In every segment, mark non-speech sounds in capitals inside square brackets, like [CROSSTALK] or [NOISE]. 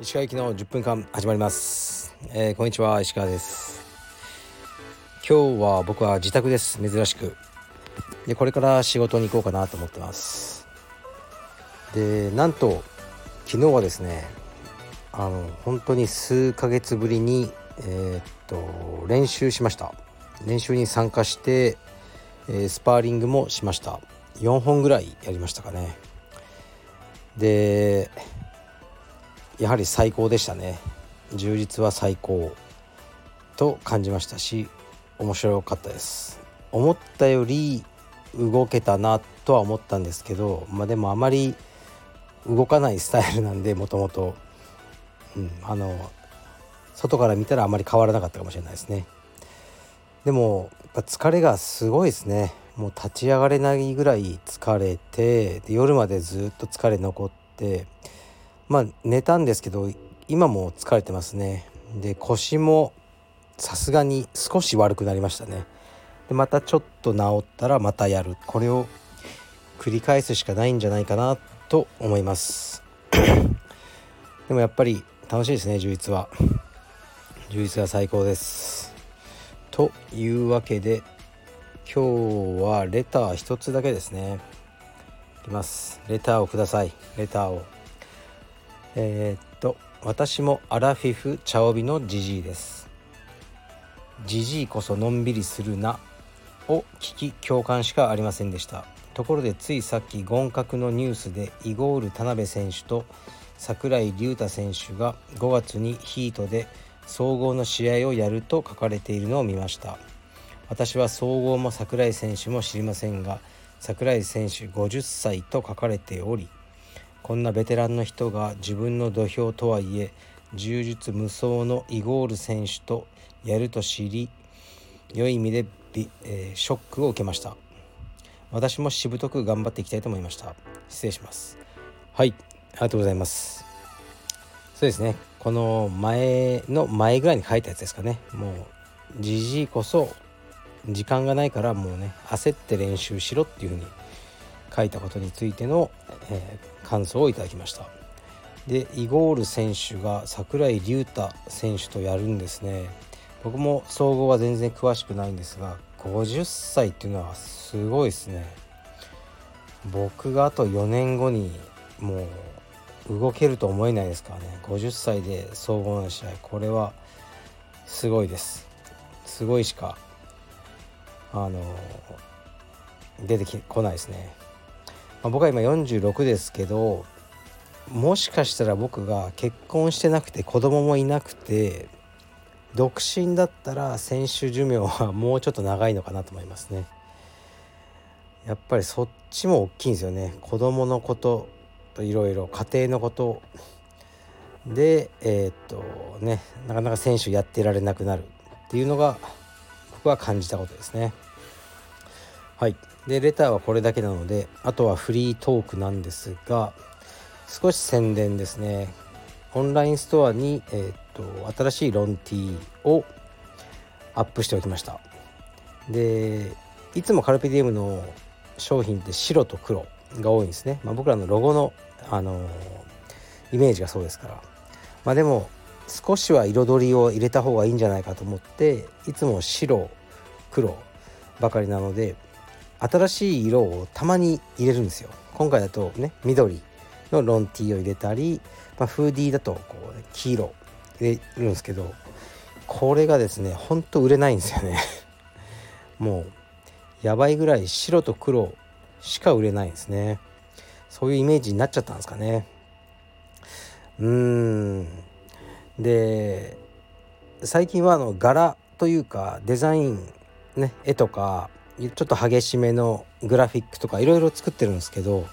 石川行きの10分間始まります、えー、こんにちは石川です。今日は僕は自宅です。珍しく。でこれから仕事に行こうかなと思ってます。でなんと昨日はですねあの本当に数ヶ月ぶりにえー、っと練習しました。練習に参加して、えー、スパーリングもしました。4本ぐらいやりましたかね。でやはり最高でしたね。充実は最高と感じましたし面白かったです。思ったより動けたなとは思ったんですけどまあでもあまり動かないスタイルなんでもともと。うんあの外から見たらあまり変わらなかったかもしれないですね。でもやっぱ疲れがすごいですね。もう立ち上がれないぐらい疲れてで夜までずっと疲れ残ってまあ寝たんですけど今も疲れてますね。で腰もさすがに少し悪くなりましたね。でまたちょっと治ったらまたやる。これを繰り返すしかないんじゃないかなと思います。でもやっぱり楽しいですね充実は。充実が最高です。というわけで今日はレター一つだけですね。いきます。レターをください。レターを。えー、っと私もアラフィフ茶帯のジジイです。ジジイこそのんびりするなを聞き共感しかありませんでした。ところでついさっき権角のニュースでイゴール田辺選手と櫻井隆太選手が5月にヒートで総合の試合をやると書かれているのを見ました。私は総合も櫻井選手も知りませんが櫻井選手50歳と書かれておりこんなベテランの人が自分の土俵とはいえ柔術無双のイゴール選手とやると知り良い意味でビ、えー、ショックを受けました。私もしぶとく頑張っていきたいと思いました。失礼します。はい。ありがとうございます。そうですね。この前の前ぐらいに書いたやつですかね。もうじじいこそ時間がないからもうね焦って練習しろっていうふうに書いたことについての、えー、感想をいただきました。でイゴール選手が櫻井隆太選手とやるんですね。僕も総合は全然詳しくないんですが50歳っていうのはすごいですね。僕があと4年後にもう動けると思えないですからね。50歳で総合の試合これはすごいです。すごいしかあの出てこないですね、まあ、僕は今46ですけどもしかしたら僕が結婚してなくて子供もいなくて独身だったら選手寿命はもうちょっと長いのかなと思いますね。やっぱりそっちも大きいんですよね。子供のことといろいろ家庭のこと。でえー、っとねなかなか選手やってられなくなるっていうのが僕は感じたことですね。はい。でレターはこれだけなのであとはフリートークなんですが少し宣伝ですね。オンラインストアに、えー、っと新しいロンティーをアップしておきました。でいつもカルピディウムの商品って白と黒が多いんですね、まあ、僕らのロゴの、あのー、イメージがそうですから。まあでも少しは彩りを入れた方がいいんじゃないかと思っていつも白黒ばかりなので新しい色をたまに入れるんですよ。今回だとね緑のロンティーを入れたり、まあ、フーディーだとこう、ね、黄色入れるんですけどこれがですねほんと売れないんですよね。[LAUGHS] もうやばいぐらい白と黒しか売れないんですね。そういうイメージになっちゃったんですかね。うん。で最近はあの柄というかデザインね絵とかちょっと激しめのグラフィックとかいろいろ作ってるんですけど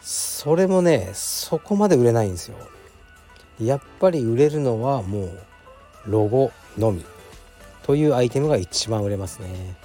それもねそこまで売れないんですよ。やっぱり売れるのはもうロゴのみというアイテムが一番売れますね、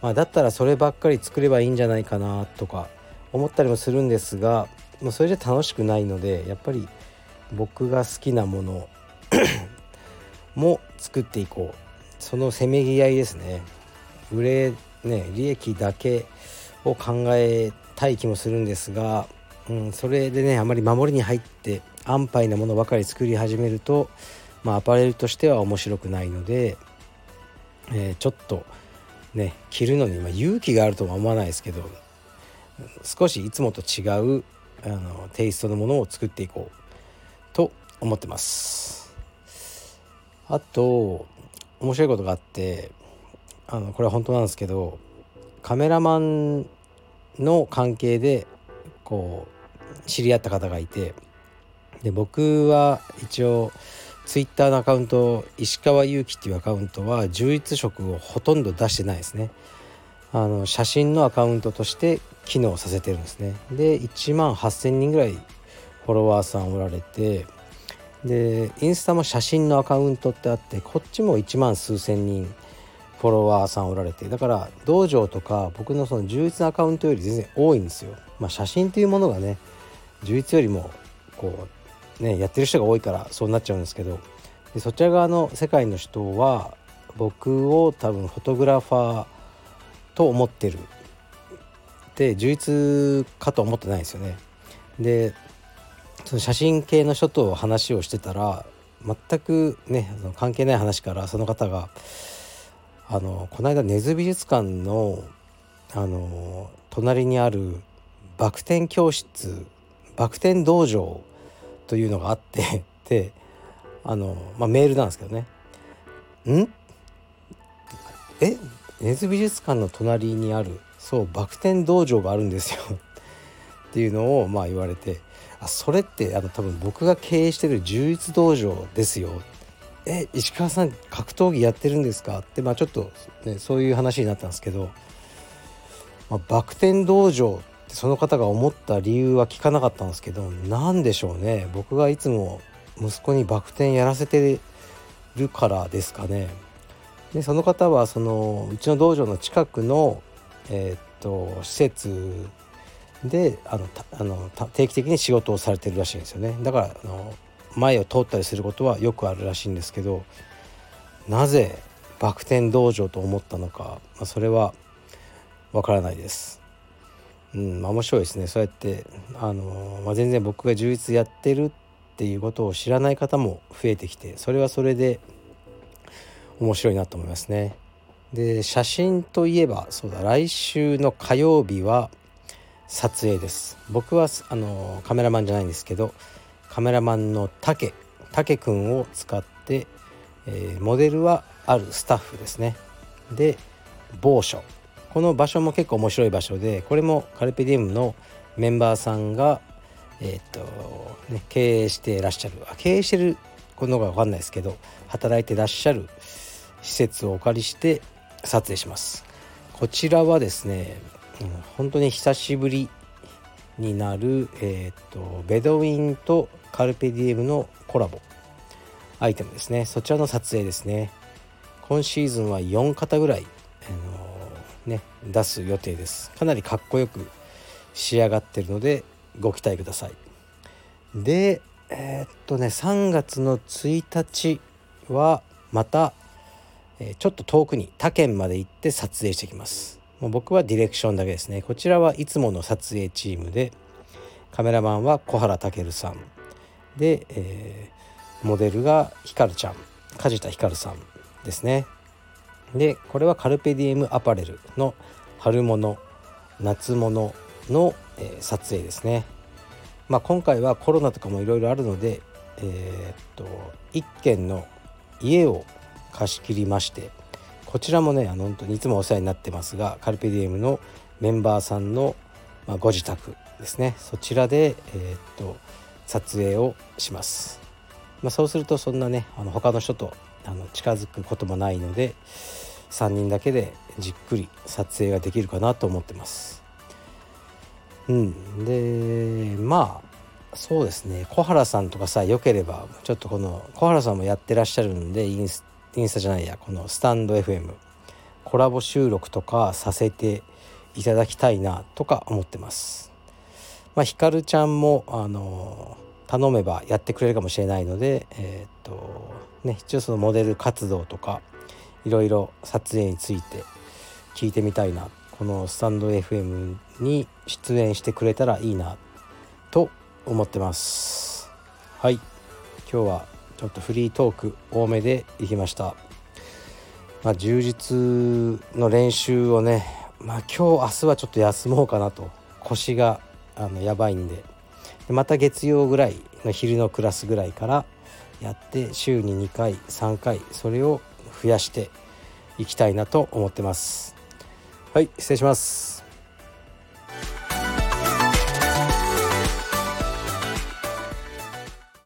まあ、だったらそればっかり作ればいいんじゃないかなとか思ったりもするんですがもうそれじゃ楽しくないのでやっぱり僕が好きなもの [COUGHS] も作っていこう。そのせめぎ合いですね。売れね利益だけを考えたい気もするんですが、うん、それでねあまり守りに入って安牌なものばかり作り始めると、まあ、アパレルとしては面白くないので、えー、ちょっとね着るのに、まあ、勇気があるとは思わないですけど少しいつもと違うあのテイストのものを作っていこうと思ってます。あと面白いことがあってあのこれは本当なんですけどカメラマンの関係でこう知り合った方がいてで僕は一応ツイッターのアカウント石川祐希っていうアカウントは充実色をほとんど出してないですね。あの写真のアカウントとして機能させてるんですね。で1万8,000人ぐらいフォロワーさんおられてでインスタも写真のアカウントってあってこっちも1万数千人フォロワーさんおられてだから道場とか僕のその充実なアカウントより全然多いんですよ。まあ、写真というものがね充実よりもこうねやってる人が多いからそうなっちゃうんですけどでそちら側の世界の人は僕を多分フォトグラファーと思ってるで充実かと思ってないですよね。でその写真系の人と話をしてたら全くね関係ない話からその方があのこの間根津美術館のあの隣にあるバク転教室バク転道場というのがあって [LAUGHS] であの、まあ、メールなんですけどね「ん？え？根津美術館の隣にあるそうバク転道場があるんですよ」っていうのをまあ言われて「あそれってあの多分僕が経営してる充実道場ですよ」え石川さん格闘技やってるんですか?」ってまあちょっと、ね、そういう話になったんですけど、まあ、バク転道場ってその方が思った理由は聞かなかったんですけど何でしょうね？僕がいつも息子にバク転やらせてるからですかね？でその方はそのうちの道場の近くの、えー、っと施設であのあの定期的に仕事をされてるらしいんですよねだからあの前を通ったりすることはよくあるらしいんですけどなぜバク転道場と思ったのか、まあ、それはわからないです。うんまあ、面白いですねそうやってあの、まあ、全然僕が充実やってるっていうことを知らない方も増えてきてそれはそれで面白いなと思いますね。で写真といえばそうだ来週の火曜日は撮影です僕はあのカメラマンじゃないんですけどカメラマンの竹竹くんを使って、えー、モデルはあるスタッフですね。で某所。この場所も結構面白い場所でこれもカルペディウムのメンバーさんがえー、っとね経営してらっしゃる。経営してるこのが分かんないですけど働いてらっしゃる施設をお借りして撮影します。こちらはですね、本当に久しぶりになる、えー、っとベドウィンとカルペディエムのコラボ。アイテムですね。そちらの撮影ですね。今シーズンは4型ぐらい、あのー、ね、出す予定です。かなりかっこよく仕上がってるのでご期待ください。でえー、っとね3月の1日はまた、えー、ちょっと遠くに他県まで行って撮影してきます。もう僕はディレクションだけですね。こちらはいつもの撮影チームでカメラマンは小原健さん。で、えー、モデルがひかるちゃん。梶田ひかるさんですね。でこれはカルペディエムアパレルの春物夏物の、えー、撮影ですね。まあ今回はコロナとかもいろいろあるのでえー、っと一軒の家を貸し切りましてこちらもねあの本当にいつもお世話になってますがカルペディエムのメンバーさんの、まあ、ご自宅ですねそちらで、えー、っと撮影をします。まあ、そうするとそんなねあの他の人とあの近づくこともないので3人だけでじっくり撮影ができるかなと思ってます。うん、でまあそうですね小原さんとかさよければちょっとこの小原さんもやってらっしゃるんでインスインスタじゃないやこのスタンド FM コラボ収録とかさせていただきたいなとか思ってます。まあ、ひかるちゃんもあの頼めばやってくれるかもしれないので、えー、っとね、一応そのモデル活動とかいろいろ撮影について聞いてみたいなこのスタンド FM に出演してくれたらいいなと思ってます。はい。今日はちょっとフリートーク多めでいきました。まあ充実の練習をねまあ今日明日はちょっと休もうかなと。腰があのやばいんで。また月曜ぐらいの昼のクラスぐらいからやって週に2回3回それを増やしていきたいなと思ってます。はい失礼します。